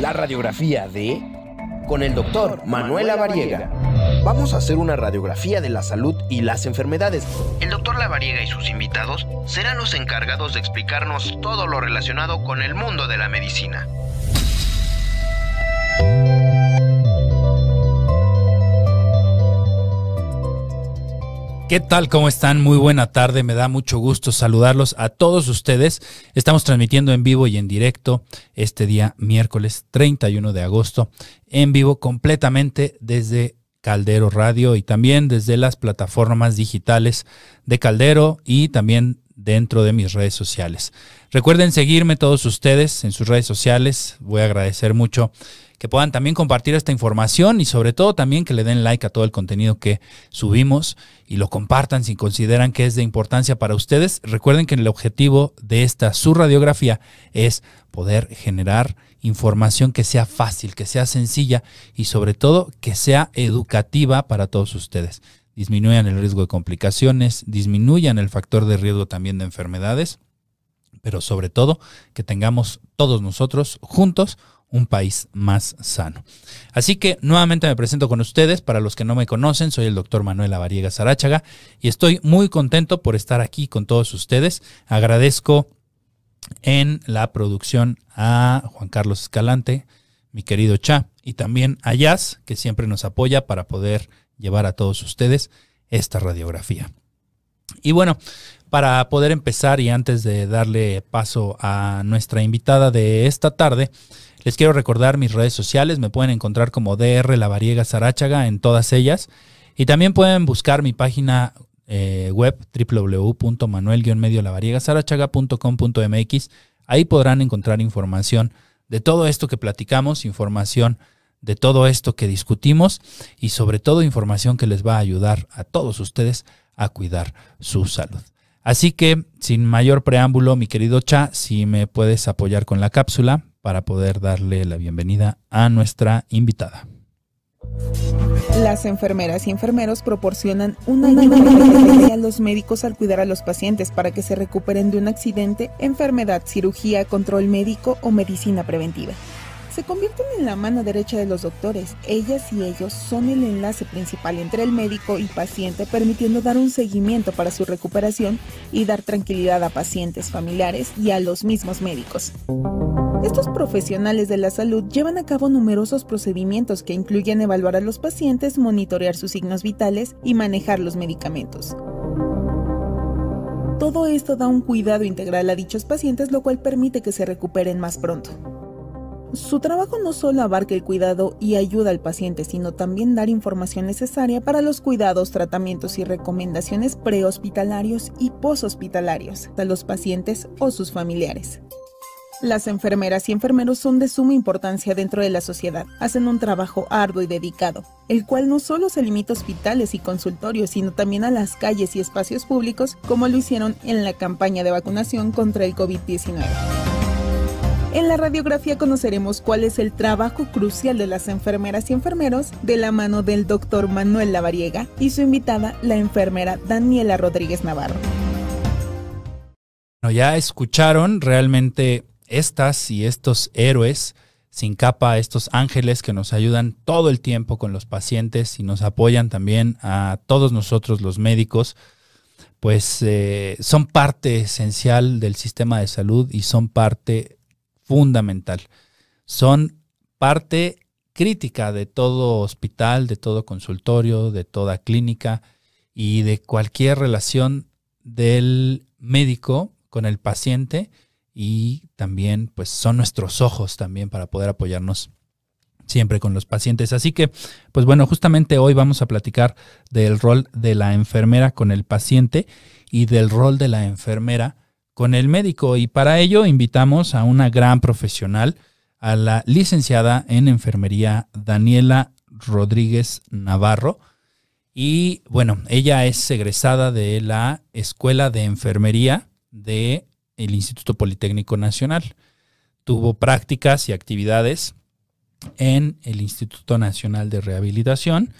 la radiografía de con el doctor Manuel Lavariega. Vamos a hacer una radiografía de la salud y las enfermedades. El doctor Lavariega y sus invitados serán los encargados de explicarnos todo lo relacionado con el mundo de la medicina. ¿Qué tal? ¿Cómo están? Muy buena tarde. Me da mucho gusto saludarlos a todos ustedes. Estamos transmitiendo en vivo y en directo este día miércoles 31 de agosto, en vivo completamente desde Caldero Radio y también desde las plataformas digitales de Caldero y también dentro de mis redes sociales. Recuerden seguirme todos ustedes en sus redes sociales. Voy a agradecer mucho que puedan también compartir esta información y sobre todo también que le den like a todo el contenido que subimos y lo compartan si consideran que es de importancia para ustedes. Recuerden que el objetivo de esta su radiografía es poder generar información que sea fácil, que sea sencilla y sobre todo que sea educativa para todos ustedes. Disminuyan el riesgo de complicaciones, disminuyan el factor de riesgo también de enfermedades, pero sobre todo que tengamos todos nosotros juntos un país más sano. Así que nuevamente me presento con ustedes. Para los que no me conocen, soy el doctor Manuel Avariega Sarachaga y estoy muy contento por estar aquí con todos ustedes. Agradezco en la producción a Juan Carlos Escalante, mi querido Cha, y también a Jazz, que siempre nos apoya para poder llevar a todos ustedes esta radiografía. Y bueno, para poder empezar y antes de darle paso a nuestra invitada de esta tarde, les quiero recordar mis redes sociales, me pueden encontrar como DR La Variega Sarachaga en todas ellas. Y también pueden buscar mi página eh, web www.manuel-mediolavariega-sarachaga.com.mx. Ahí podrán encontrar información de todo esto que platicamos, información de todo esto que discutimos y sobre todo información que les va a ayudar a todos ustedes a cuidar su salud. Así que, sin mayor preámbulo, mi querido Cha, si me puedes apoyar con la cápsula, para poder darle la bienvenida a nuestra invitada. Las enfermeras y enfermeros proporcionan una ayuda a los médicos al cuidar a los pacientes para que se recuperen de un accidente, enfermedad, cirugía, control médico o medicina preventiva se convierten en la mano derecha de los doctores. Ellas y ellos son el enlace principal entre el médico y paciente, permitiendo dar un seguimiento para su recuperación y dar tranquilidad a pacientes, familiares y a los mismos médicos. Estos profesionales de la salud llevan a cabo numerosos procedimientos que incluyen evaluar a los pacientes, monitorear sus signos vitales y manejar los medicamentos. Todo esto da un cuidado integral a dichos pacientes, lo cual permite que se recuperen más pronto. Su trabajo no solo abarca el cuidado y ayuda al paciente, sino también dar información necesaria para los cuidados, tratamientos y recomendaciones prehospitalarios y poshospitalarios a los pacientes o sus familiares. Las enfermeras y enfermeros son de suma importancia dentro de la sociedad. Hacen un trabajo arduo y dedicado, el cual no solo se limita a hospitales y consultorios, sino también a las calles y espacios públicos, como lo hicieron en la campaña de vacunación contra el COVID-19. En la radiografía conoceremos cuál es el trabajo crucial de las enfermeras y enfermeros de la mano del doctor Manuel Lavariega y su invitada, la enfermera Daniela Rodríguez Navarro. Ya escucharon realmente estas y estos héroes sin capa, estos ángeles que nos ayudan todo el tiempo con los pacientes y nos apoyan también a todos nosotros los médicos, pues eh, son parte esencial del sistema de salud y son parte fundamental. Son parte crítica de todo hospital, de todo consultorio, de toda clínica y de cualquier relación del médico con el paciente y también pues son nuestros ojos también para poder apoyarnos siempre con los pacientes. Así que, pues bueno, justamente hoy vamos a platicar del rol de la enfermera con el paciente y del rol de la enfermera con el médico y para ello invitamos a una gran profesional, a la licenciada en enfermería Daniela Rodríguez Navarro. Y bueno, ella es egresada de la Escuela de Enfermería del el Instituto Politécnico Nacional. Tuvo prácticas y actividades en el Instituto Nacional de Rehabilitación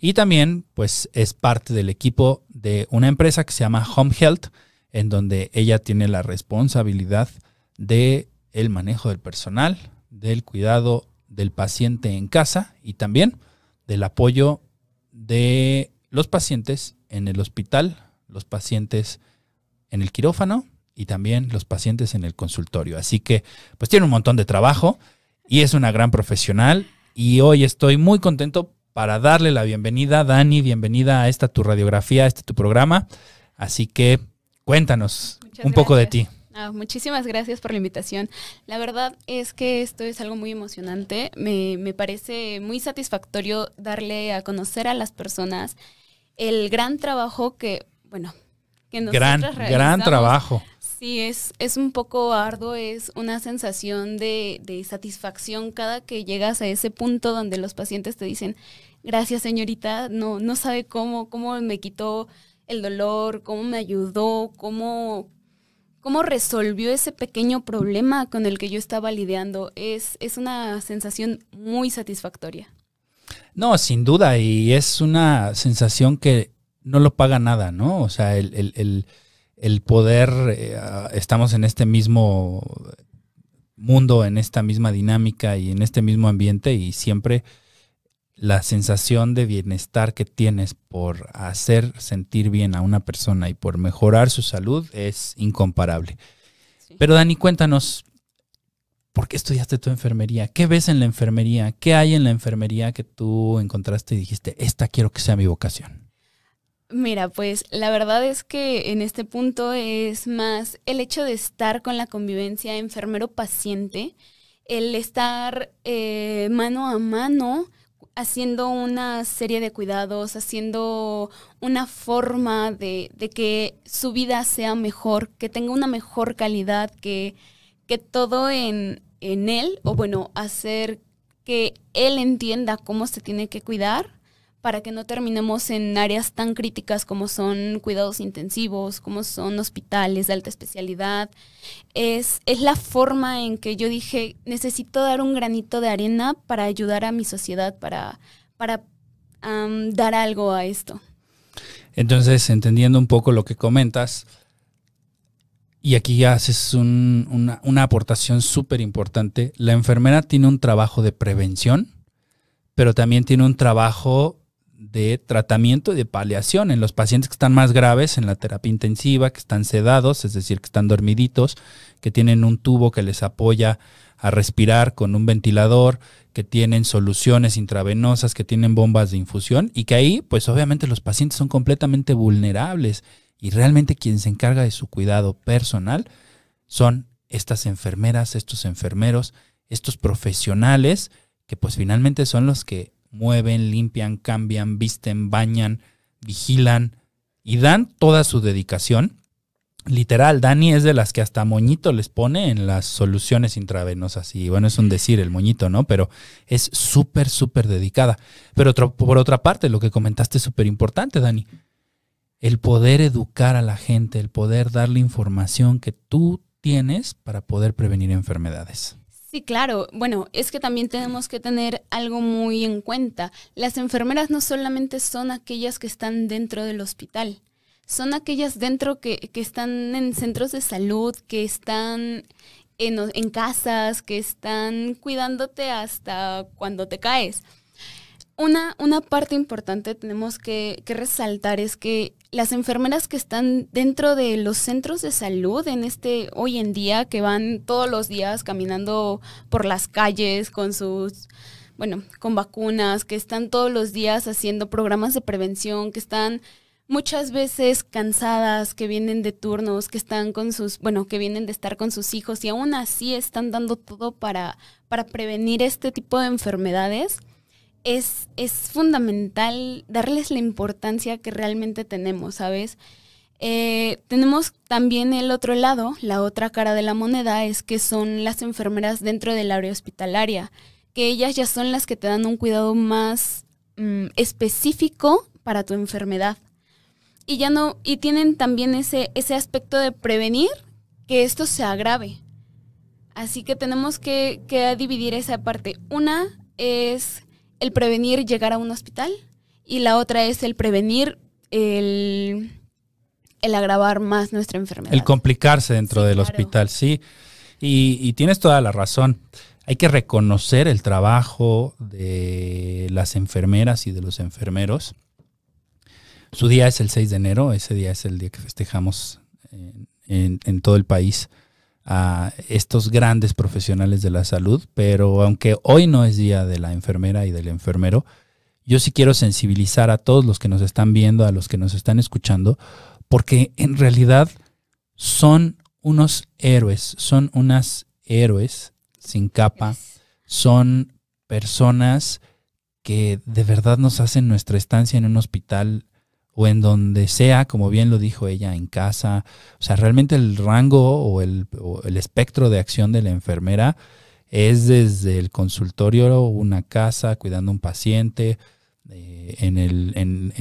y también pues es parte del equipo de una empresa que se llama Home Health, en donde ella tiene la responsabilidad de el manejo del personal, del cuidado del paciente en casa y también del apoyo de los pacientes en el hospital, los pacientes en el quirófano y también los pacientes en el consultorio. Así que pues tiene un montón de trabajo y es una gran profesional y hoy estoy muy contento para darle la bienvenida. Dani, bienvenida a esta tu radiografía, a este tu programa. Así que cuéntanos un poco de ti. Ah, muchísimas gracias por la invitación. La verdad es que esto es algo muy emocionante. Me, me parece muy satisfactorio darle a conocer a las personas el gran trabajo que, bueno, que nosotros Gran, gran trabajo. Sí, es, es un poco arduo, es una sensación de, de satisfacción cada que llegas a ese punto donde los pacientes te dicen, gracias señorita, no, no sabe cómo, cómo me quitó el dolor, cómo me ayudó, cómo, cómo resolvió ese pequeño problema con el que yo estaba lidiando. Es, es una sensación muy satisfactoria. No, sin duda, y es una sensación que no lo paga nada, ¿no? O sea, el, el, el, el poder, eh, estamos en este mismo mundo, en esta misma dinámica y en este mismo ambiente y siempre la sensación de bienestar que tienes por hacer sentir bien a una persona y por mejorar su salud es incomparable. Sí. Pero Dani, cuéntanos, ¿por qué estudiaste tu enfermería? ¿Qué ves en la enfermería? ¿Qué hay en la enfermería que tú encontraste y dijiste, esta quiero que sea mi vocación? Mira, pues la verdad es que en este punto es más el hecho de estar con la convivencia enfermero-paciente, el estar eh, mano a mano haciendo una serie de cuidados, haciendo una forma de, de, que su vida sea mejor, que tenga una mejor calidad, que, que todo en, en él, o bueno, hacer que él entienda cómo se tiene que cuidar para que no terminemos en áreas tan críticas como son cuidados intensivos, como son hospitales de alta especialidad. Es, es la forma en que yo dije, necesito dar un granito de arena para ayudar a mi sociedad, para, para dar algo a esto. Entonces, entendiendo un poco lo que comentas, y aquí haces un, una, una aportación súper importante, la enfermera tiene un trabajo de prevención, pero también tiene un trabajo de tratamiento y de paliación en los pacientes que están más graves en la terapia intensiva, que están sedados, es decir, que están dormiditos, que tienen un tubo que les apoya a respirar con un ventilador, que tienen soluciones intravenosas, que tienen bombas de infusión y que ahí, pues obviamente los pacientes son completamente vulnerables y realmente quien se encarga de su cuidado personal son estas enfermeras, estos enfermeros, estos profesionales que pues finalmente son los que mueven, limpian, cambian, visten, bañan, vigilan y dan toda su dedicación. Literal, Dani es de las que hasta moñito les pone en las soluciones intravenosas. Y bueno, es un decir el moñito, ¿no? Pero es súper, súper dedicada. Pero otro, por otra parte, lo que comentaste es súper importante, Dani. El poder educar a la gente, el poder darle información que tú tienes para poder prevenir enfermedades. Sí, claro. Bueno, es que también tenemos que tener algo muy en cuenta. Las enfermeras no solamente son aquellas que están dentro del hospital, son aquellas dentro que, que están en centros de salud, que están en, en, casas, que están cuidándote hasta cuando te caes. Una, una parte importante tenemos que, que resaltar es que las enfermeras que están dentro de los centros de salud en este hoy en día, que van todos los días caminando por las calles con sus, bueno, con vacunas, que están todos los días haciendo programas de prevención, que están muchas veces cansadas, que vienen de turnos, que están con sus, bueno, que vienen de estar con sus hijos y aún así están dando todo para, para prevenir este tipo de enfermedades es, es fundamental darles la importancia que realmente tenemos, ¿sabes? Eh, tenemos también el otro lado, la otra cara de la moneda, es que son las enfermeras dentro del área hospitalaria, que ellas ya son las que te dan un cuidado más mm, específico para tu enfermedad. Y ya no, y tienen también ese, ese aspecto de prevenir que esto se agrave. Así que tenemos que, que dividir esa parte. Una es el prevenir llegar a un hospital y la otra es el prevenir el, el agravar más nuestra enfermedad. El complicarse dentro sí, del claro. hospital, sí. Y, tienes toda la razón. Hay que reconocer el trabajo de las enfermeras y de los enfermeros. Su día es el 6 de enero, ese día es el día que festejamos en, en todo el país a estos grandes profesionales de la salud, pero aunque hoy no es día de la enfermera y del enfermero, yo sí quiero sensibilizar a todos los que nos están viendo, a los que nos están escuchando, porque en realidad son unos héroes, son unas héroes sin capa, son personas que de verdad nos hacen nuestra estancia en un hospital o en donde sea, como bien lo dijo ella, en casa. O sea, realmente el rango o el, espectro de acción de la enfermera es desde el consultorio, una casa, cuidando un paciente, eh, en, el, en,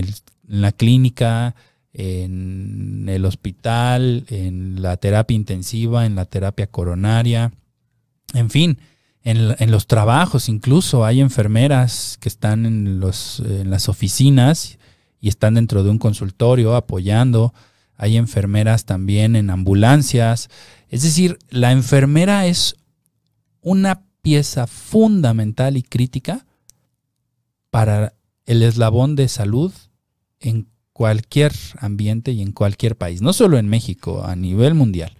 la clínica, en el hospital, en la terapia intensiva, en la terapia coronaria, en fin, en, en los trabajos incluso hay enfermeras que están en, los, en las oficinas y están dentro de un consultorio apoyando. Hay enfermeras también en ambulancias. Es decir, la enfermera es una pieza fundamental y crítica para el eslabón de salud en cualquier ambiente y en cualquier país, no solo en México, a nivel mundial.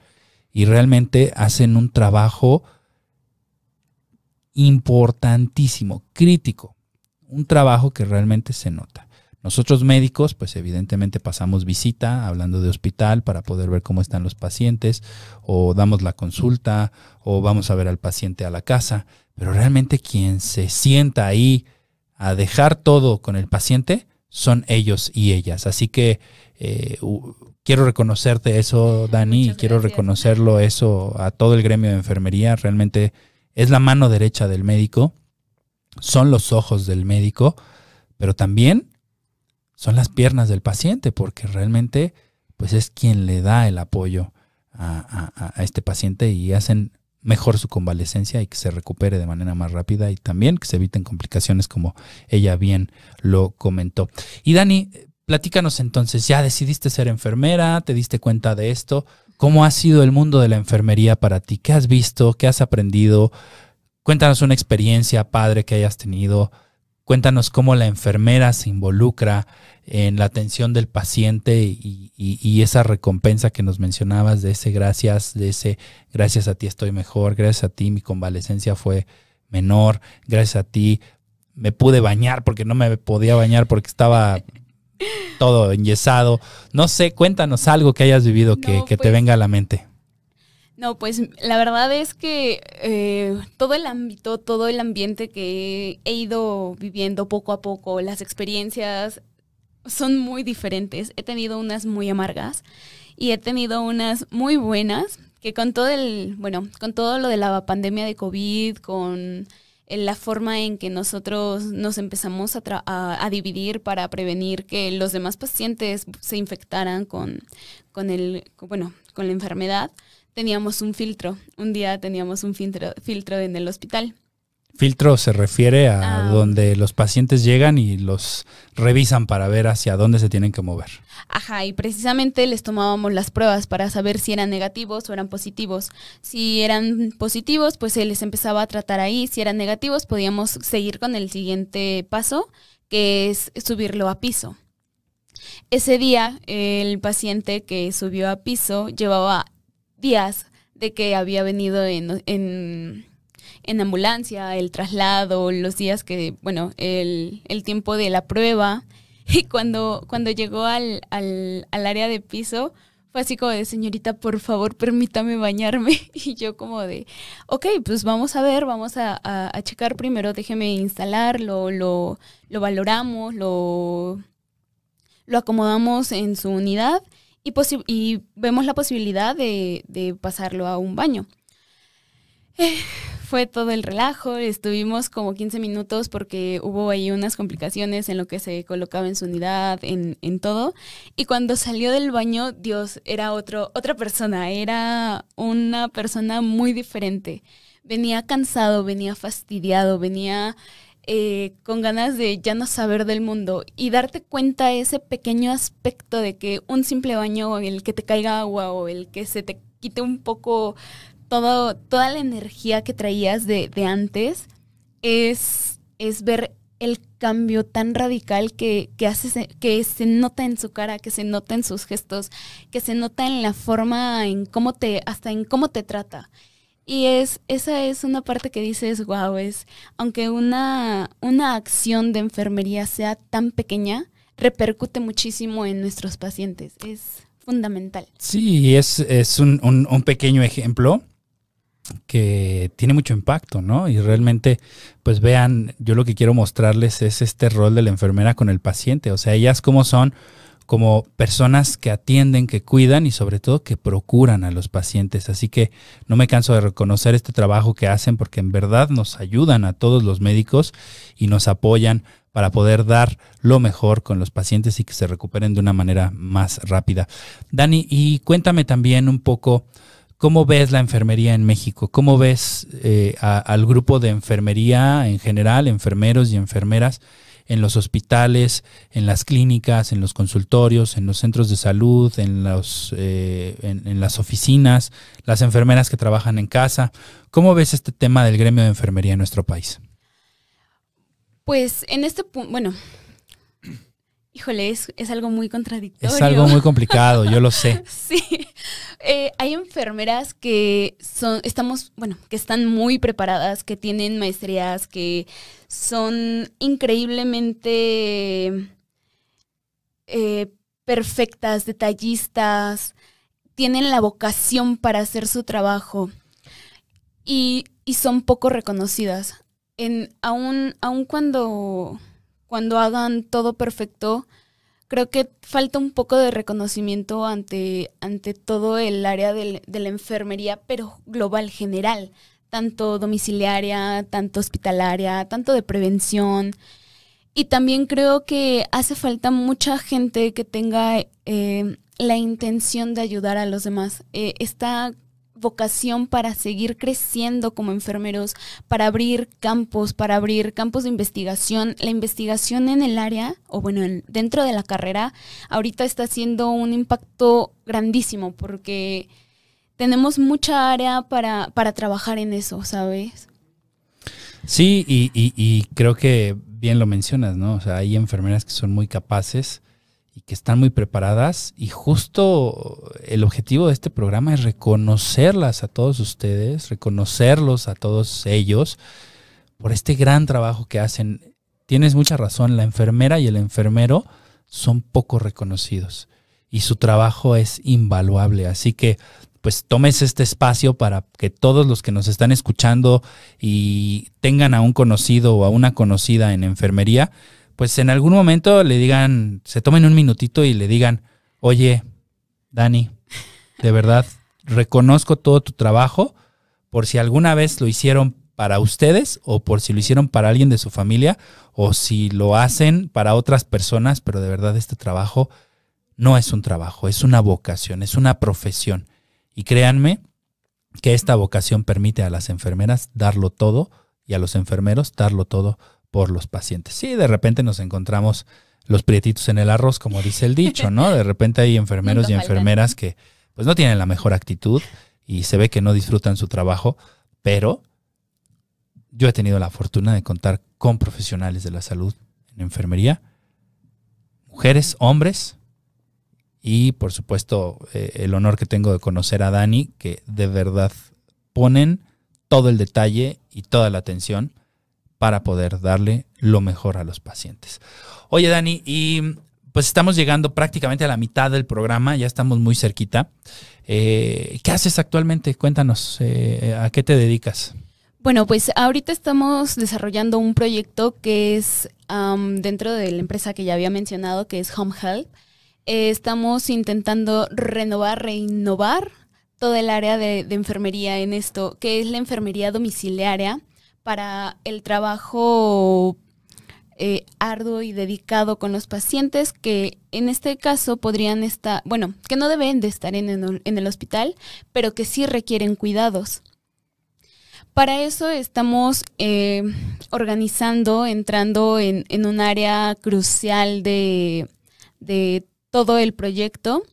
Y realmente hacen un trabajo importantísimo, crítico, un trabajo que realmente se nota. Nosotros médicos, pues evidentemente pasamos visita hablando de hospital para poder ver cómo están los pacientes, o damos la consulta, o vamos a ver al paciente a la casa, pero realmente quien se sienta ahí a dejar todo con el paciente son ellos y ellas. Así que eh, quiero reconocerte eso, Dani, y quiero reconocerlo eso a todo el gremio de enfermería. Realmente es la mano derecha del médico, son los ojos del médico, pero también son las piernas del paciente, porque realmente pues es quien le da el apoyo a, este paciente y hacen mejor su convalecencia y que se recupere de manera más rápida y también que se eviten complicaciones como ella bien lo comentó. Y Dani, platícanos entonces, ya decidiste ser enfermera, te diste cuenta de esto, ¿cómo ha sido el mundo de la enfermería para ti? ¿Qué has visto? ¿Qué has aprendido? Cuéntanos una experiencia padre que hayas tenido. Cuéntanos cómo la enfermera se involucra en la atención del paciente y, esa recompensa que nos mencionabas de ese gracias, de ese gracias a ti estoy mejor, gracias a ti mi convalecencia fue menor, gracias a ti me pude bañar porque no me podía bañar porque estaba todo enyesado. No sé, cuéntanos algo que hayas vivido que, te pues venga a la mente. No, pues la verdad es que eh, todo el ámbito, todo el ambiente que he ido viviendo poco a poco, las experiencias son muy diferentes. He tenido unas muy amargas y he tenido unas muy buenas que con todo el, bueno, con todo lo de la pandemia de COVID, con la forma en que nosotros nos empezamos a, a, dividir para prevenir que los demás pacientes se infectaran con, con el, bueno, con la enfermedad, teníamos un filtro. Un día teníamos un filtro, filtro en el hospital. Filtro se refiere a ah. donde los pacientes llegan y los revisan para ver hacia dónde se tienen que mover. Ajá, y precisamente les tomábamos las pruebas para saber si eran negativos o eran positivos. Si eran positivos, pues se les empezaba a tratar ahí. Si eran negativos, podíamos seguir con el siguiente paso, que es subirlo a piso. Ese día, el paciente que subió a piso llevaba días de que había venido en, en, ambulancia, el traslado, los días que, bueno, el, el tiempo de la prueba. Y cuando, cuando llegó al, al, al área de piso, fue así como de, señorita, por favor, permítame bañarme. Y yo como de, ok, pues vamos a ver, vamos a, a, checar primero, déjeme instalarlo, lo, lo valoramos, lo, lo acomodamos en su unidad y, y vemos la posibilidad de, pasarlo a un baño. Eh, fue todo el relajo, estuvimos como 15 minutos porque hubo ahí unas complicaciones en lo que se colocaba en su unidad, en, en todo. Y cuando salió del baño, Dios, era otro, otra persona, era una persona muy diferente. Venía cansado, venía fastidiado, venía eh, con ganas de ya no saber del mundo y darte cuenta ese pequeño aspecto de que un simple baño, el que te caiga agua o el que se te quite un poco todo, toda la energía que traías de, de antes es, es ver el cambio tan radical que, que, hace, que se nota en su cara, que se nota en sus gestos, que se nota en la forma, en cómo te, hasta en cómo te trata. Y es, esa es una parte que dices, wow, es, aunque una, una acción de enfermería sea tan pequeña, repercute muchísimo en nuestros pacientes. Es fundamental. Sí, es, es un, un pequeño ejemplo que tiene mucho impacto, ¿no? Y realmente, pues vean, yo lo que quiero mostrarles es este rol de la enfermera con el paciente, o sea, ellas como son como personas que atienden, que cuidan y sobre todo que procuran a los pacientes. Así que no me canso de reconocer este trabajo que hacen porque en verdad nos ayudan a todos los médicos y nos apoyan para poder dar lo mejor con los pacientes y que se recuperen de una manera más rápida. Dani, y cuéntame también un poco ¿Cómo ves la enfermería en México? ¿Cómo ves eh, al grupo de enfermería en general, enfermeros y enfermeras en los hospitales, en las clínicas, en los consultorios, en los centros de salud, en, los, eh, en, las oficinas, las enfermeras que trabajan en casa? ¿Cómo ves este tema del gremio de enfermería en nuestro país? Pues en este punto, bueno, híjole, es, es, algo muy contradictorio. Es algo muy complicado, yo lo sé. sí, eh, hay enfermeras que son, estamos, bueno, que están muy preparadas, que tienen maestrías, que son increíblemente eh, perfectas, detallistas, tienen la vocación para hacer su trabajo y, y son poco reconocidas. En, aún, aún cuando, cuando hagan todo perfecto, creo que falta un poco de reconocimiento ante, ante todo el área de, la enfermería, pero global, general, tanto domiciliaria, tanto hospitalaria, tanto de prevención. Y también creo que hace falta mucha gente que tenga eh, la intención de ayudar a los demás. Eh, está vocación para seguir creciendo como enfermeros, para abrir campos, para abrir campos de investigación. La investigación en el área, o bueno, dentro de la carrera, ahorita está haciendo un impacto grandísimo porque tenemos mucha área para, para trabajar en eso, ¿sabes? Sí, y, y creo que bien lo mencionas, ¿no? O sea, hay enfermeras que son muy capaces y que están muy preparadas y justo el objetivo de este programa es reconocerlas a todos ustedes, reconocerlos a todos ellos por este gran trabajo que hacen. Tienes mucha razón, la enfermera y el enfermero son poco reconocidos y su trabajo es invaluable, así que pues tomes este espacio para que todos los que nos están escuchando y tengan a un conocido o a una conocida en enfermería, pues en algún momento le digan, se tomen un minutito y le digan, oye, Dani, de verdad, reconozco todo tu trabajo, por si alguna vez lo hicieron para ustedes o por si lo hicieron para alguien de su familia o si lo hacen para otras personas, pero de verdad este trabajo no es un trabajo, es una vocación, es una profesión. Y créanme que esta vocación permite a las enfermeras darlo todo y a los enfermeros darlo todo por los pacientes. Sí, de repente nos encontramos los prietitos en el arroz, como dice el dicho, ¿no? De repente hay enfermeros y enfermeras que pues no tienen la mejor actitud y se ve que no disfrutan su trabajo, pero yo he tenido la fortuna de contar con profesionales de la salud en enfermería, mujeres, hombres, y por supuesto eh, el honor que tengo de conocer a Dani, que de verdad ponen todo el detalle y toda la atención para poder darle lo mejor a los pacientes. Oye, Dani, y pues estamos llegando prácticamente a la mitad del programa, ya estamos muy cerquita. Eh, ¿Qué haces actualmente? Cuéntanos, eh, ¿a qué te dedicas? Bueno, pues ahorita estamos desarrollando un proyecto que es dentro de la empresa que ya había mencionado, que es Home Health. Eh, estamos intentando renovar, reinnovar todo el área de enfermería en esto, que es la enfermería domiciliaria para el trabajo eh, arduo y dedicado con los pacientes que en este caso podrían estar, bueno, que no deben de estar en el, hospital, pero que sí requieren cuidados. Para eso estamos eh, organizando, entrando en, un área crucial de, de todo el proyecto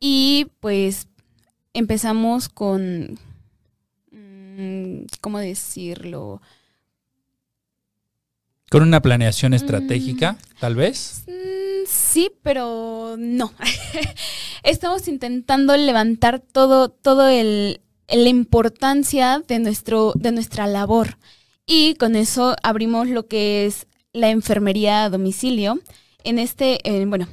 y pues empezamos con ¿cómo decirlo? Con una planeación estratégica, tal vez. Mm, sí, pero no. Estamos intentando levantar todo, todo el, la importancia de, nuestro, de nuestra labor. Y con eso abrimos lo que es la enfermería a domicilio. En este, eh, bueno,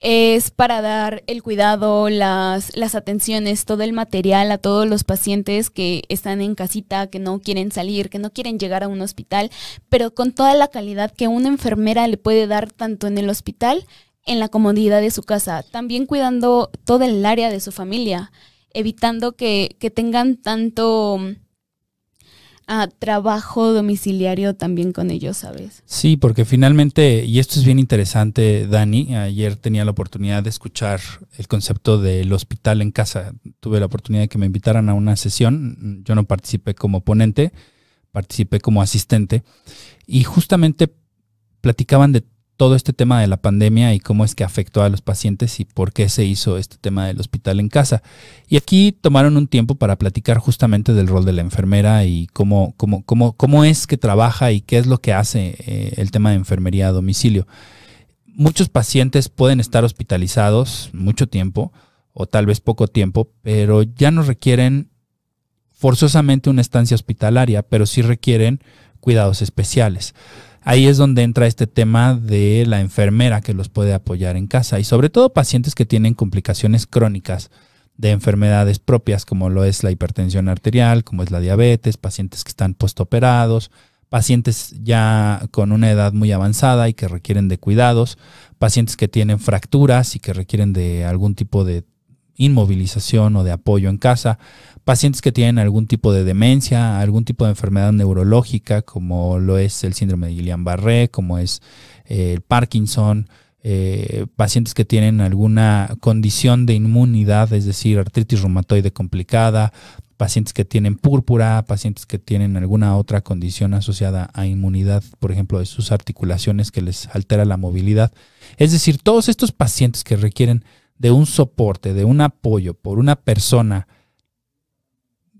es para dar el cuidado, las, las atenciones, todo el material a todos los pacientes que están en casita, que no quieren salir, que no quieren llegar a un hospital, pero con toda la calidad que una enfermera le puede dar tanto en el hospital, en la comodidad de su casa, también cuidando todo el área de su familia, evitando que, que tengan tanto trabajo domiciliario también con ellos, ¿sabes? Sí, porque finalmente, y esto es bien interesante, Dani, ayer tenía la oportunidad de escuchar el concepto del hospital en casa. Tuve la oportunidad de que me invitaran a una sesión, yo no participé como ponente, participé como asistente, y justamente platicaban de todo este tema de la pandemia y cómo es que afectó a los pacientes y por qué se hizo este tema del hospital en casa. Y aquí tomaron un tiempo para platicar justamente del rol de la enfermera y cómo, cómo, cómo, cómo es que trabaja y qué es lo que hace eh, el tema de enfermería a domicilio. Muchos pacientes pueden estar hospitalizados mucho tiempo o tal vez poco tiempo, pero ya no requieren forzosamente una estancia hospitalaria, pero sí requieren cuidados especiales ahí es donde entra este tema de la enfermera que los puede apoyar en casa y sobre todo pacientes que tienen complicaciones crónicas de enfermedades propias como lo es la hipertensión arterial, como es la diabetes, pacientes que están postoperados, pacientes ya con una edad muy avanzada y que requieren de cuidados, pacientes que tienen fracturas y que requieren de algún tipo de inmovilización o de apoyo en casa, pacientes que tienen algún tipo de demencia, algún tipo de enfermedad neurológica, como lo es el síndrome de Guillain-Barré, como es eh, el Parkinson, eh, pacientes que tienen alguna condición de inmunidad, es decir, artritis reumatoide complicada, pacientes que tienen púrpura, pacientes que tienen alguna otra condición asociada a inmunidad, por ejemplo, de sus articulaciones que les altera la movilidad. Es decir, todos estos pacientes que requieren de un soporte, de un apoyo por una persona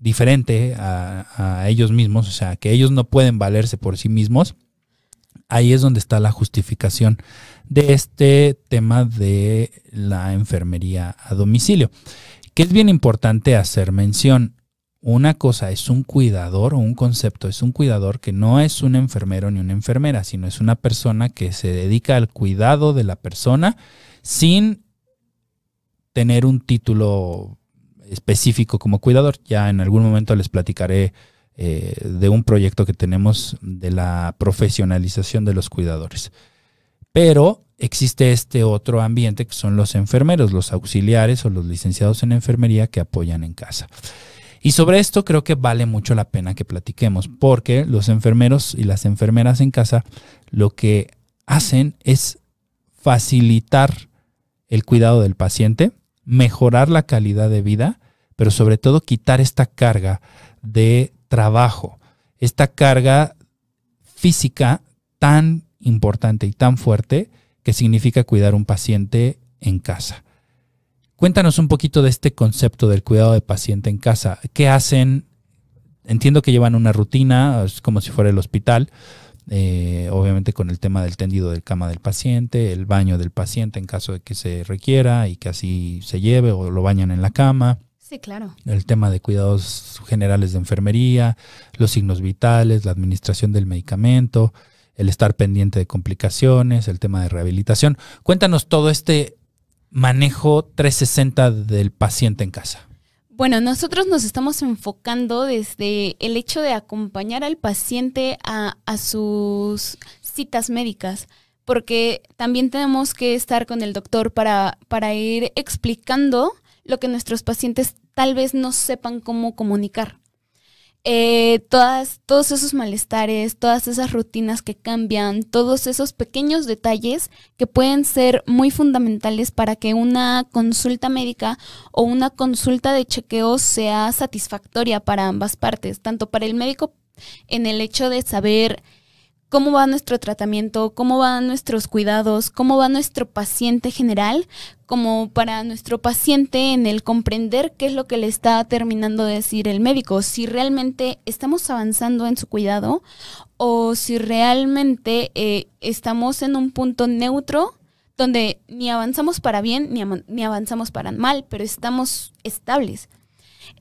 diferente a, ellos mismos, o sea, que ellos no pueden valerse por sí mismos, ahí es donde está la justificación de este tema de la enfermería a domicilio, que es bien importante hacer mención. Una cosa es un cuidador o un concepto, es un cuidador que no es un enfermero ni una enfermera, sino es una persona que se dedica al cuidado de la persona sin tener un título específico como cuidador. Ya en algún momento les platicaré eh, de un proyecto que tenemos de la profesionalización de los cuidadores. Pero existe este otro ambiente que son los enfermeros, los auxiliares o los licenciados en enfermería que apoyan en casa. Y sobre esto creo que vale mucho la pena que platiquemos, porque los enfermeros y las enfermeras en casa lo que hacen es facilitar el cuidado del paciente, mejorar la calidad de vida, pero sobre todo quitar esta carga de trabajo, esta carga física tan importante y tan fuerte que significa cuidar un paciente en casa. Cuéntanos un poquito de este concepto del cuidado de paciente en casa. ¿Qué hacen? Entiendo que llevan una rutina, es como si fuera el hospital, eh, obviamente con el tema del tendido de cama del paciente, el baño del paciente en caso de que se requiera y que así se lleve o lo bañan en la cama. Sí, claro. El tema de cuidados generales de enfermería, los signos vitales, la administración del medicamento, el estar pendiente de complicaciones, el tema de rehabilitación. Cuéntanos todo este manejo 360 del paciente en casa. Bueno, nosotros nos estamos enfocando desde el hecho de acompañar al paciente a, sus citas médicas, porque también tenemos que estar con el doctor para, para ir explicando lo que nuestros pacientes tal vez no sepan cómo comunicar. Eh, todas, todos esos malestares, todas esas rutinas que cambian, todos esos pequeños detalles que pueden ser muy fundamentales para que una consulta médica o una consulta de chequeo sea satisfactoria para ambas partes, tanto para el médico en el hecho de saber cómo va nuestro tratamiento, cómo van nuestros cuidados, cómo va nuestro paciente general, como para nuestro paciente en el comprender qué es lo que le está terminando de decir el médico, si realmente estamos avanzando en su cuidado o si realmente eh, estamos en un punto neutro donde ni avanzamos para bien ni, ni avanzamos para mal, pero estamos estables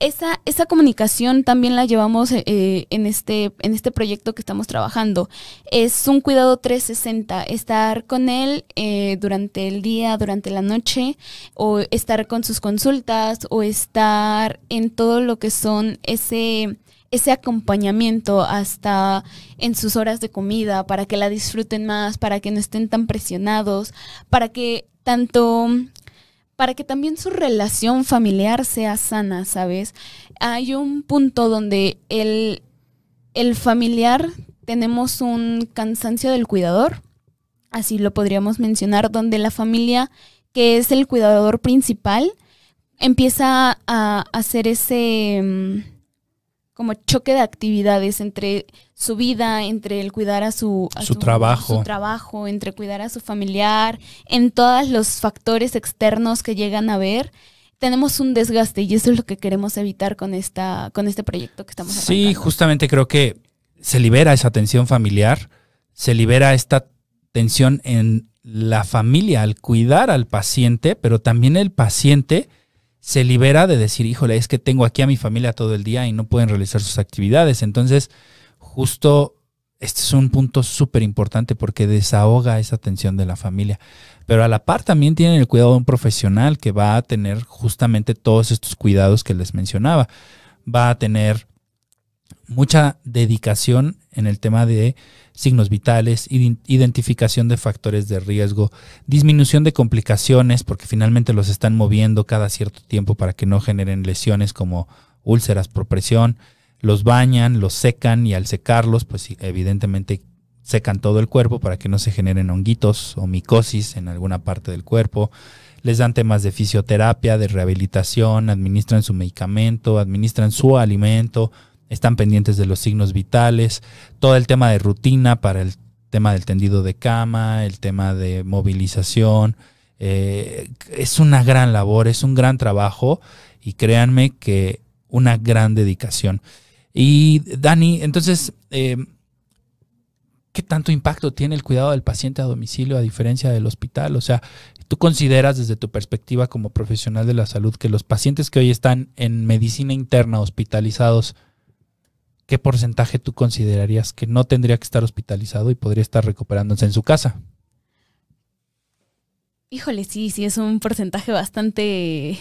esa, esa comunicación también la llevamos eh, en, este, en este proyecto que estamos trabajando. Es un cuidado 360, estar con él eh, durante el día, durante la noche, o estar con sus consultas, o estar en todo lo que son ese ese acompañamiento hasta en sus horas de comida, para que la disfruten más, para que no estén tan presionados, para que tanto para que también su relación familiar sea sana, ¿sabes? Hay un punto donde el, el familiar tenemos un cansancio del cuidador, así lo podríamos mencionar, donde la familia, que es el cuidador principal, empieza a hacer ese mm, como choque de actividades entre su vida, entre el cuidar a su, su, trabajo. su trabajo, entre cuidar a su familiar, en todos los factores externos que llegan a ver tenemos un desgaste y eso es lo que queremos evitar con esta con este proyecto que estamos. Sí, justamente creo que se libera esa tensión familiar, se libera esta tensión en la familia al cuidar al paciente, pero también el paciente se libera de decir, híjole, es que tengo aquí a mi familia todo el día y no pueden realizar sus actividades. Entonces, justo este es un punto súper importante porque desahoga esa tensión de la familia. Pero a la par también tienen el cuidado de un profesional que va a tener justamente todos estos cuidados que les mencionaba. Va a tener mucha dedicación en el tema de signos vitales, identificación de factores de riesgo, disminución de complicaciones, porque finalmente los están moviendo cada cierto tiempo para que no generen lesiones como úlceras por presión, los bañan, los secan y al secarlos, pues evidentemente secan todo el cuerpo para que no se generen honguitos o micosis en alguna parte del cuerpo. Les dan temas de fisioterapia, de rehabilitación, administran su medicamento, administran su alimento, están pendientes de los signos vitales, todo el tema de rutina para el tema del tendido de cama, el tema de movilización. Eh, es una gran labor, es un gran trabajo y créanme que una gran dedicación. Y Dani, entonces, eh, ¿qué tanto impacto tiene el cuidado del paciente a domicilio a diferencia del hospital? O sea, ¿tú consideras desde tu perspectiva como profesional de la salud que los pacientes que hoy están en medicina interna hospitalizados, ¿qué porcentaje tú considerarías que no tendría que estar hospitalizado y podría estar recuperándose en su casa? Híjole, sí, sí, es un porcentaje bastante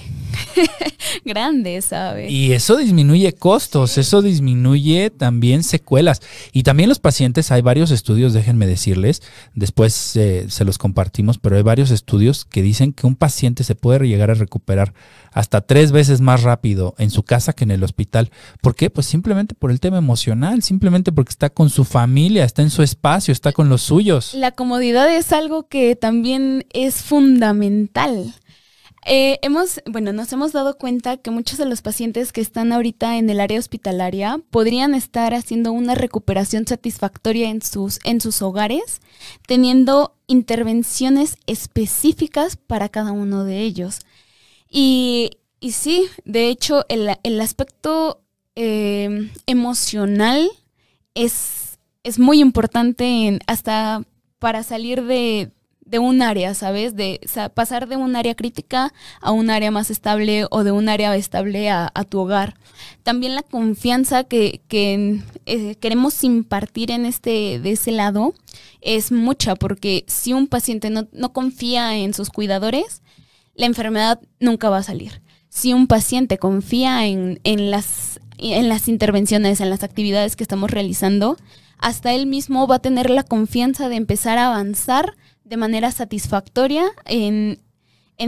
grande, ¿sabes? Y eso disminuye costos, eso disminuye también secuelas. Y también los pacientes, hay varios estudios, déjenme decirles, después eh, se los compartimos, pero hay varios estudios que dicen que un paciente se puede llegar a recuperar hasta tres veces más rápido en su casa que en el hospital. ¿Por qué? Pues simplemente por el tema emocional, simplemente porque está con su familia, está en su espacio, está con los suyos. La comodidad es algo que también es fundamental. Eh, hemos, bueno, nos hemos dado cuenta que muchos de los pacientes que están ahorita en el área hospitalaria podrían estar haciendo una recuperación satisfactoria en sus, en sus hogares, teniendo intervenciones específicas para cada uno de ellos. Y, y sí, de hecho, el, aspecto em, emocional es, es, muy importante hasta para salir de, un área, ¿sabes? De pasar de un área crítica a un área más estable o de un área estable a, tu hogar. También la confianza que, eh, queremos impartir en este, de ese lado es mucha, porque si un paciente no, no confía en sus cuidadores, la enfermedad nunca va a salir. Si un paciente confía en, las, en las intervenciones, en las actividades que estamos realizando, hasta él mismo va a tener la confianza de empezar a avanzar de manera satisfactoria en,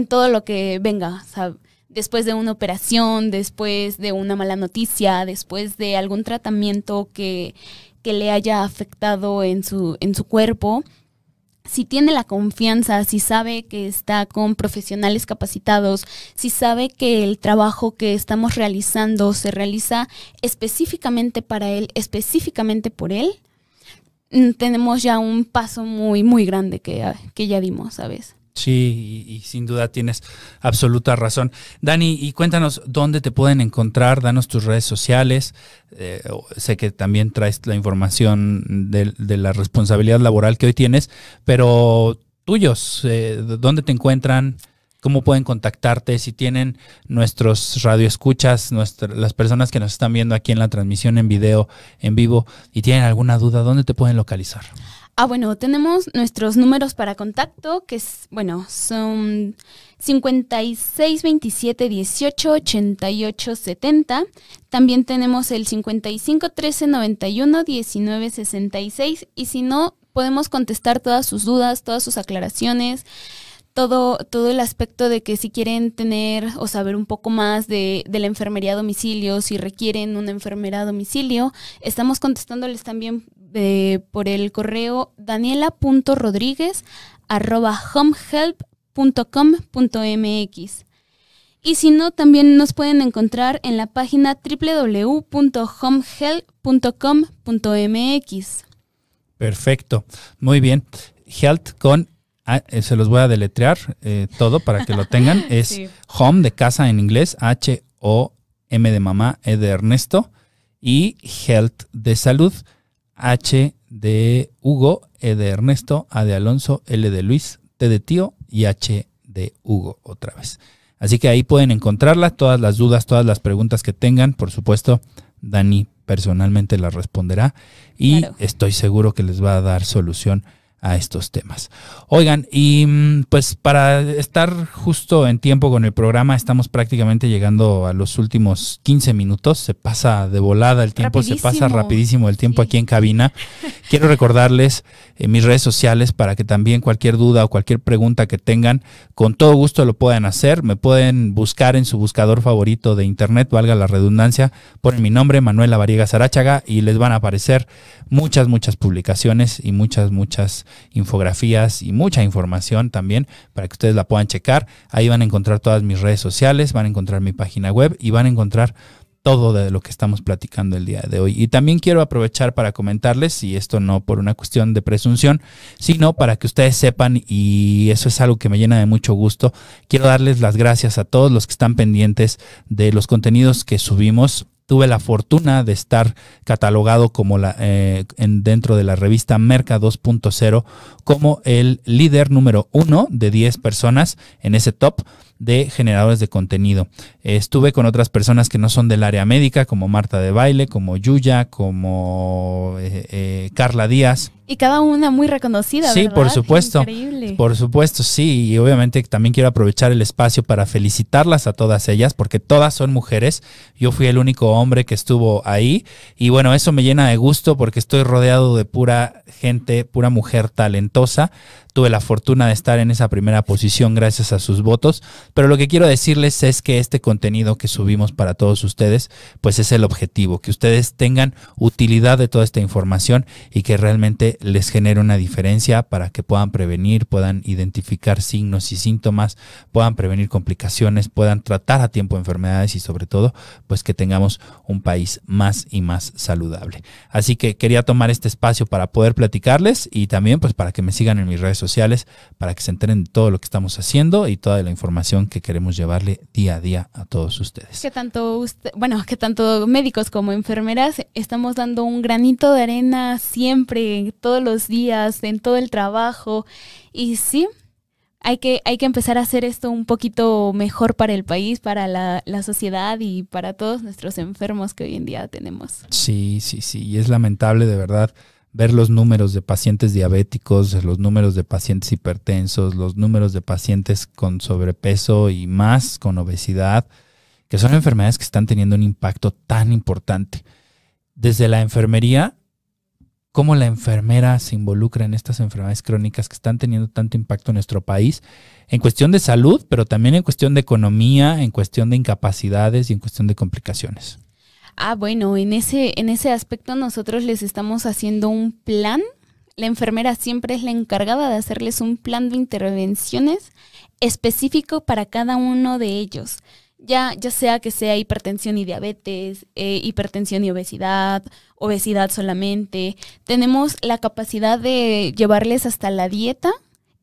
todo lo que venga. después de una operación, después de una mala noticia, después de algún tratamiento que, que le haya afectado en su, en su cuerpo, si tiene la confianza, si sabe que está con profesionales capacitados, si sabe que el trabajo que estamos realizando se realiza específicamente para él, específicamente por él, mm, tenemos ya un paso muy, muy grande que, que ya dimos, ¿sabes? Sí, y, sin duda tienes absoluta razón. Dani, y cuéntanos dónde te pueden encontrar, danos tus redes sociales. Eh, sé que también traes la información de, la responsabilidad laboral que hoy tienes, pero tuyos, eh, ¿dónde te encuentran? ¿Cómo pueden contactarte? Si tienen nuestros radioescuchas, las personas que nos están viendo aquí en la transmisión en video, en vivo, y tienen alguna duda, ¿dónde te pueden localizar? Ah, bueno, tenemos nuestros números para contacto, que es, bueno, son 56 27 18 88 70. También tenemos el 55 13 91 19 66. Y si no, podemos contestar todas sus dudas, todas sus aclaraciones. Todo, todo el aspecto de que si quieren tener o saber un poco más de, de la enfermería a domicilio, si requieren una enfermera a domicilio, estamos contestándoles también por el correo daniela.rodríguez homehelp.com.mx. Y si no, también nos pueden encontrar en la página www.homehelp.com.mx. Perfecto, muy bien. Health con, ah, eh, se los voy a deletrear eh, todo para que lo tengan. Es home de casa en inglés, H-O-M de mamá, E de Ernesto, y health de salud. H de Hugo, E de Ernesto, A de Alonso, L de Luis, T de tío y H de Hugo otra vez. Así que ahí pueden encontrarla, todas las dudas, todas las preguntas que tengan, por supuesto, Dani personalmente las responderá y estoy seguro que les va a dar solución a estos temas. Oigan, y mm, pues para estar justo en tiempo con el programa, estamos prácticamente llegando a los últimos 15 minutos. Se pasa de volada el tiempo, se pasa rapidísimo el tiempo aquí en cabina. Quiero recordarles en mis redes sociales para que también cualquier duda o cualquier pregunta que tengan, con todo gusto lo puedan hacer. Me pueden buscar en su buscador favorito de internet, valga la redundancia, ponen mi nombre, Manuela Variega Sarachaga, y les van a aparecer muchas, muchas publicaciones y muchas, muchas infografías y mucha información también para que ustedes la puedan checar. Ahí van a encontrar todas mis redes sociales, van a encontrar mi página web y van a encontrar todo de lo que estamos platicando el día de hoy. Y también quiero aprovechar para comentarles, y esto no por una cuestión de presunción, sino para que ustedes sepan, y eso es algo que me llena de mucho gusto, quiero darles las gracias a todos los que están pendientes de los contenidos que subimos tuve la fortuna de estar catalogado como la, eh, en, dentro de la revista Merca 2.0 como el líder número uno de 10 personas en ese top de generadores de contenido. Estuve con otras personas que no son del área médica, como Marta de Baile, como Yuya, como eh, eh, Carla Díaz. Y cada una muy reconocida. Sí, por supuesto. Increíble. Por supuesto, sí. Y obviamente también quiero aprovechar el espacio para felicitarlas a todas ellas, porque todas son mujeres. Yo fui el único hombre que estuvo ahí. Y bueno, eso me llena de gusto porque estoy rodeado de pura gente, pura mujer talentosa tuve la fortuna de estar en esa primera posición gracias a sus votos, pero lo que quiero decirles es que este contenido que subimos para todos ustedes, pues es el objetivo, que ustedes tengan utilidad de toda esta información y que realmente les genere una diferencia para que puedan prevenir, puedan identificar signos y síntomas, puedan prevenir complicaciones, puedan tratar a tiempo enfermedades y sobre todo, pues que tengamos un país más y más saludable. Así que quería tomar este espacio para poder platicarles y también pues para que me sigan en mis redes sociales para que se enteren de todo lo que estamos haciendo y toda la información que queremos llevarle día a día a todos ustedes. Que tanto bueno, que tanto médicos como enfermeras estamos dando un granito de arena siempre, todos los días, en todo el trabajo. Y sí, hay que, hay que empezar a hacer esto un poquito mejor para el país, para la, la, sociedad y para todos nuestros enfermos que hoy en día tenemos. Sí, sí, sí, y es lamentable de verdad ver los números de pacientes diabéticos, los números de pacientes hipertensos, los números de pacientes con sobrepeso y más con obesidad, que son enfermedades que están teniendo un impacto tan importante. Desde la enfermería, cómo la enfermera se involucra en estas enfermedades crónicas que están teniendo tanto impacto en nuestro país, en cuestión de salud, pero también en cuestión de economía, en cuestión de incapacidades y en cuestión de complicaciones. Ah, bueno, en ese, en ese aspecto nosotros les estamos haciendo un plan. La enfermera siempre es la encargada de hacerles un plan de intervenciones específico para cada uno de ellos ya, ya sea que sea hipertensión y diabetes, eh, hipertensión y obesidad, obesidad solamente. Tenemos la capacidad de llevarles hasta la dieta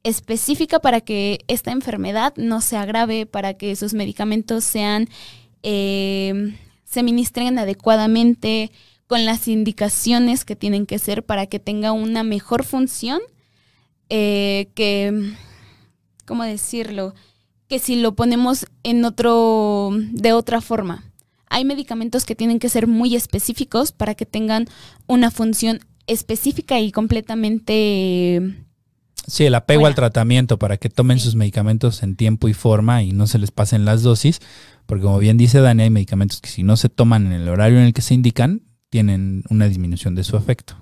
específica para que esta enfermedad no se agrave, para que sus medicamentos sean, eh, se ministren adecuadamente con las indicaciones que tienen que ser para que tenga una mejor función eh, que, ¿cómo decirlo? Que si lo ponemos en otro, de otra forma. Hay medicamentos que tienen que ser muy específicos para que tengan una función específica y completamente Sí, el apego al tratamiento para que tomen sus medicamentos en tiempo y forma y no se les pasen las dosis, porque como bien dice Dani, hay medicamentos que si no se toman en el horario en el que se indican, tienen una disminución de su efecto.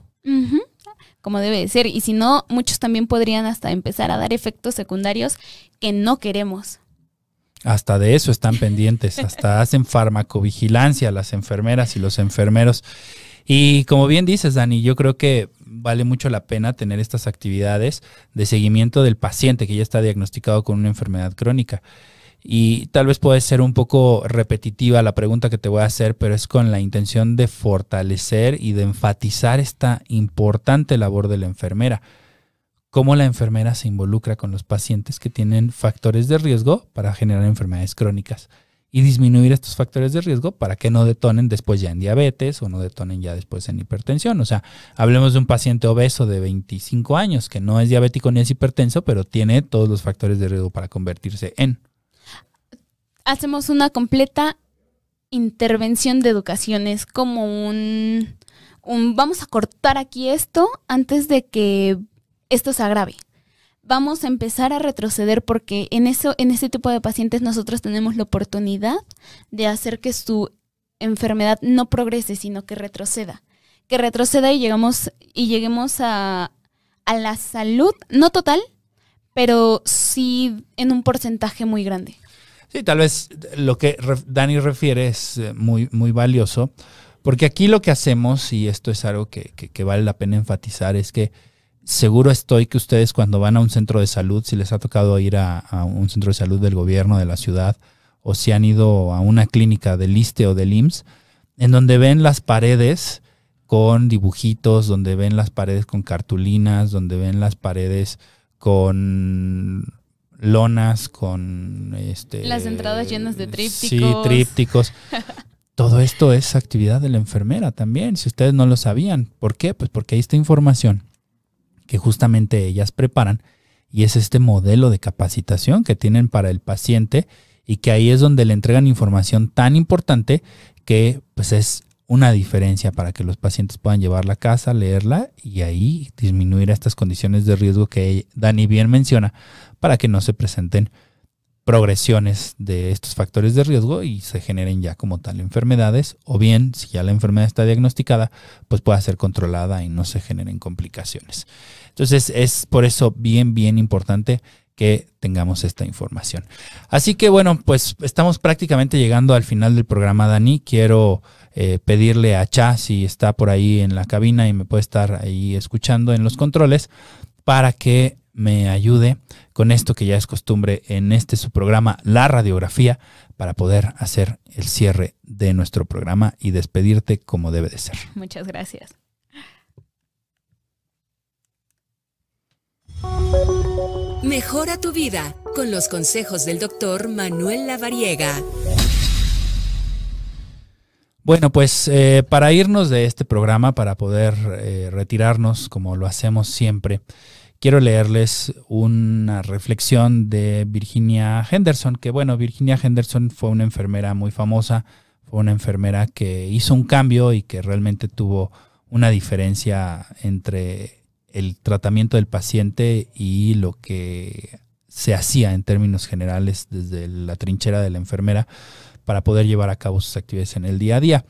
Como debe de ser. Y si no, muchos también podrían hasta empezar a dar efectos secundarios que no queremos. Hasta de eso están pendientes, hasta hacen farmacovigilancia las enfermeras y los enfermeros. Y como bien dices, Dani, yo creo que vale mucho la pena tener estas actividades de seguimiento del paciente que ya está diagnosticado con una enfermedad crónica. Y tal vez puede ser un poco repetitiva la pregunta que te voy a hacer, pero es con la intención de fortalecer y de enfatizar esta importante labor de la enfermera. Cómo la enfermera se involucra con los pacientes que tienen factores de riesgo para generar enfermedades crónicas y disminuir estos factores de riesgo para que no detonen después ya en diabetes o no detonen ya después en hipertensión. O sea, hablemos de un paciente obeso de 25 años que no es diabético ni es hipertenso, pero tiene todos los factores de riesgo para convertirse en. Hacemos una completa intervención de educación, es como un, un vamos a cortar aquí esto antes de que esto se agrave vamos a empezar a retroceder porque en eso, en ese tipo de pacientes nosotros tenemos la oportunidad de hacer que su enfermedad no progrese, sino que retroceda. Que retroceda y llegamos, y lleguemos a, a la salud, no total, pero sí en un porcentaje muy grande. Sí, tal vez lo que Dani refiere es eh, muy, muy valioso, porque aquí lo que hacemos, y esto es algo que, que vale la pena enfatizar, es que seguro estoy que ustedes cuando van a un centro de salud, si les ha tocado ir a, un centro de salud del gobierno de la ciudad, o si han ido a una clínica del ISTE o del IMSS, en donde ven las paredes con dibujitos, donde ven las paredes con cartulinas, donde ven las paredes con lonas, con este las entradas llenas de trípticos. Sí, trípticos. Todo esto es actividad de la enfermera también, si ustedes no lo sabían. ¿Por qué? Pues porque ahí está información que justamente ellas preparan y es este modelo de capacitación que tienen para el paciente y que ahí es donde le entregan información tan importante que pues es una diferencia para que los pacientes puedan llevarla a casa, leerla y ahí disminuir estas condiciones de riesgo que Dani bien menciona para que no se presenten progresiones de estos factores de riesgo y se generen ya como tal enfermedades o bien si ya la enfermedad está diagnosticada pues pueda ser controlada y no se generen complicaciones. Entonces es por eso bien bien importante que tengamos esta información. Así que bueno, pues estamos prácticamente llegando al final del programa, Dani. Quiero eh, pedirle a Cha si está por ahí en la cabina y me puede estar ahí escuchando en los controles para que me ayude con esto que ya es costumbre en este su programa, la radiografía, para poder hacer el cierre de nuestro programa y despedirte como debe de ser. Muchas gracias. Mejora tu vida con los consejos del doctor Manuel Lavariega. Bueno, pues eh, para irnos de este programa, para poder eh, retirarnos como lo hacemos siempre, quiero leerles una reflexión de Virginia Henderson, que bueno, Virginia Henderson fue una enfermera muy famosa, fue una enfermera que hizo un cambio y que realmente tuvo una diferencia entre el tratamiento del paciente y lo que se hacía en términos generales desde la trinchera de la enfermera para poder llevar a cabo sus actividades en el día a día.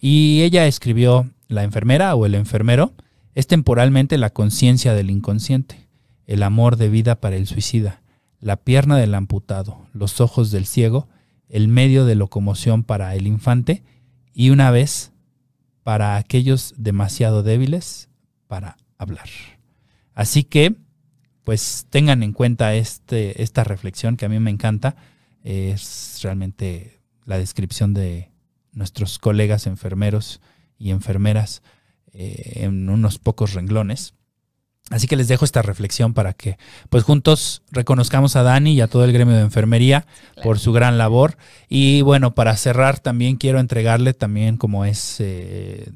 Y ella escribió, la enfermera o el enfermero, es temporalmente la conciencia del inconsciente, el amor de vida para el suicida, la pierna del amputado, los ojos del ciego, el medio de locomoción para el infante y una vez para aquellos demasiado débiles para hablar. Así que, pues tengan en cuenta este, esta reflexión que a mí me encanta, es realmente la descripción de nuestros colegas enfermeros y enfermeras eh, en unos pocos renglones. Así que les dejo esta reflexión para que pues juntos reconozcamos a Dani y a todo el gremio de enfermería por su gran labor. Y bueno, para cerrar también quiero entregarle también como es eh,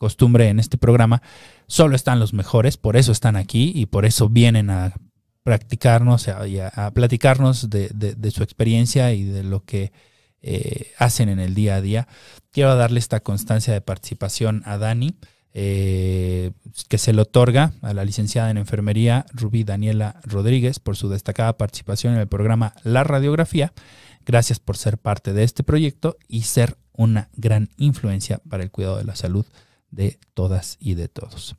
costumbre en este programa, solo están los mejores, por eso están aquí y por eso vienen a practicarnos y a, platicarnos de, su experiencia y de lo que eh, hacen en el día a día. Quiero darle esta constancia de participación a Dani. Eh, que se le otorga a la licenciada en enfermería Rubí Daniela Rodríguez por su destacada participación en el programa La Radiografía. Gracias por ser parte de este proyecto y ser una gran influencia para el cuidado de la salud de todas y de todos.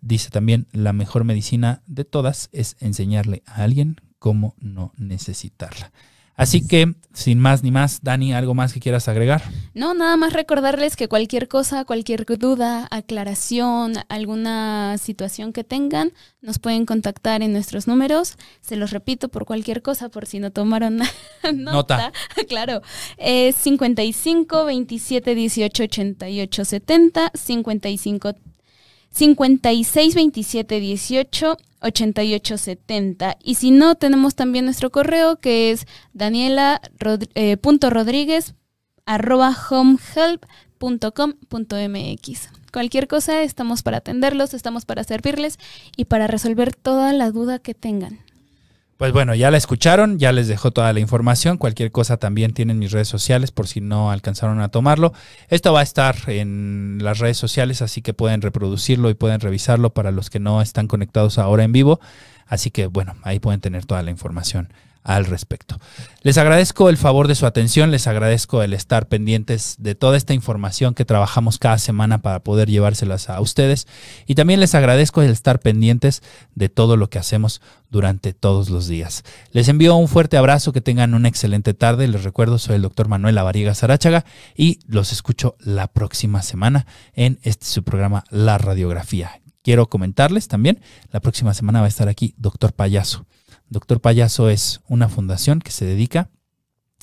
Dice también, la mejor medicina de todas es enseñarle a alguien cómo no necesitarla. Así que, sin más ni más, Dani, ¿algo más que quieras agregar? No, nada más recordarles que cualquier cosa, cualquier duda, aclaración, alguna situación que tengan, nos pueden contactar en nuestros números. Se los repito por cualquier cosa, por si no tomaron nota. claro, es 55 27 18 88 70, 55 56 27 18 8870. Y si no, tenemos también nuestro correo que es daniela.rodríguez eh, arroba homehelp.com.mx. Cualquier cosa, estamos para atenderlos, estamos para servirles y para resolver toda la duda que tengan. Pues bueno, ya la escucharon, ya les dejo toda la información. Cualquier cosa también tienen mis redes sociales por si no alcanzaron a tomarlo. Esto va a estar en las redes sociales, así que pueden reproducirlo y pueden revisarlo para los que no están conectados ahora en vivo. Así que bueno, ahí pueden tener toda la información al respecto. Les agradezco el favor de su atención, les agradezco el estar pendientes de toda esta información que trabajamos cada semana para poder llevárselas a ustedes y también les agradezco el estar pendientes de todo lo que hacemos durante todos los días. Les envío un fuerte abrazo, que tengan una excelente tarde, les recuerdo soy el doctor Manuel Avariga Sarachaga y los escucho la próxima semana en este su programa La Radiografía. Quiero comentarles también, la próxima semana va a estar aquí doctor Payaso. Doctor Payaso es una fundación que se dedica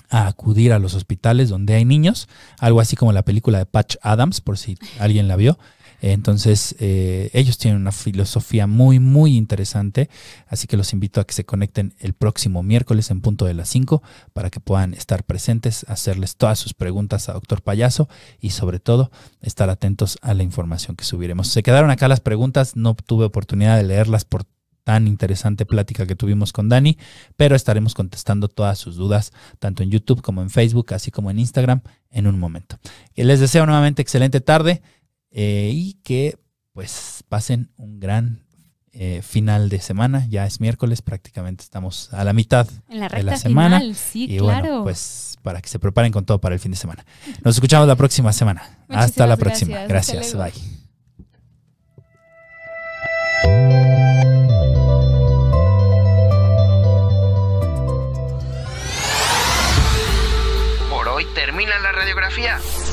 a acudir a los hospitales donde hay niños, algo así como la película de Patch Adams, por si alguien la vio. Entonces, eh, ellos tienen una filosofía muy, muy interesante, así que los invito a que se conecten el próximo miércoles en punto de las 5 para que puedan estar presentes, hacerles todas sus preguntas a Doctor Payaso y sobre todo estar atentos a la información que subiremos. Se quedaron acá las preguntas, no tuve oportunidad de leerlas por tan interesante plática que tuvimos con Dani, pero estaremos contestando todas sus dudas, tanto en YouTube como en Facebook, así como en Instagram, en un momento. Les deseo nuevamente excelente tarde eh, y que pues pasen un gran eh, final de semana. Ya es miércoles, prácticamente estamos a la mitad de la semana. y bueno, pues para que se preparen con todo para el fin de semana. Nos escuchamos la próxima semana. Hasta la próxima. Gracias. Bye.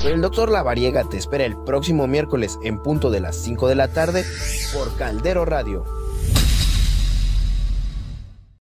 El doctor Lavariega te espera el próximo miércoles en punto de las 5 de la tarde por Caldero Radio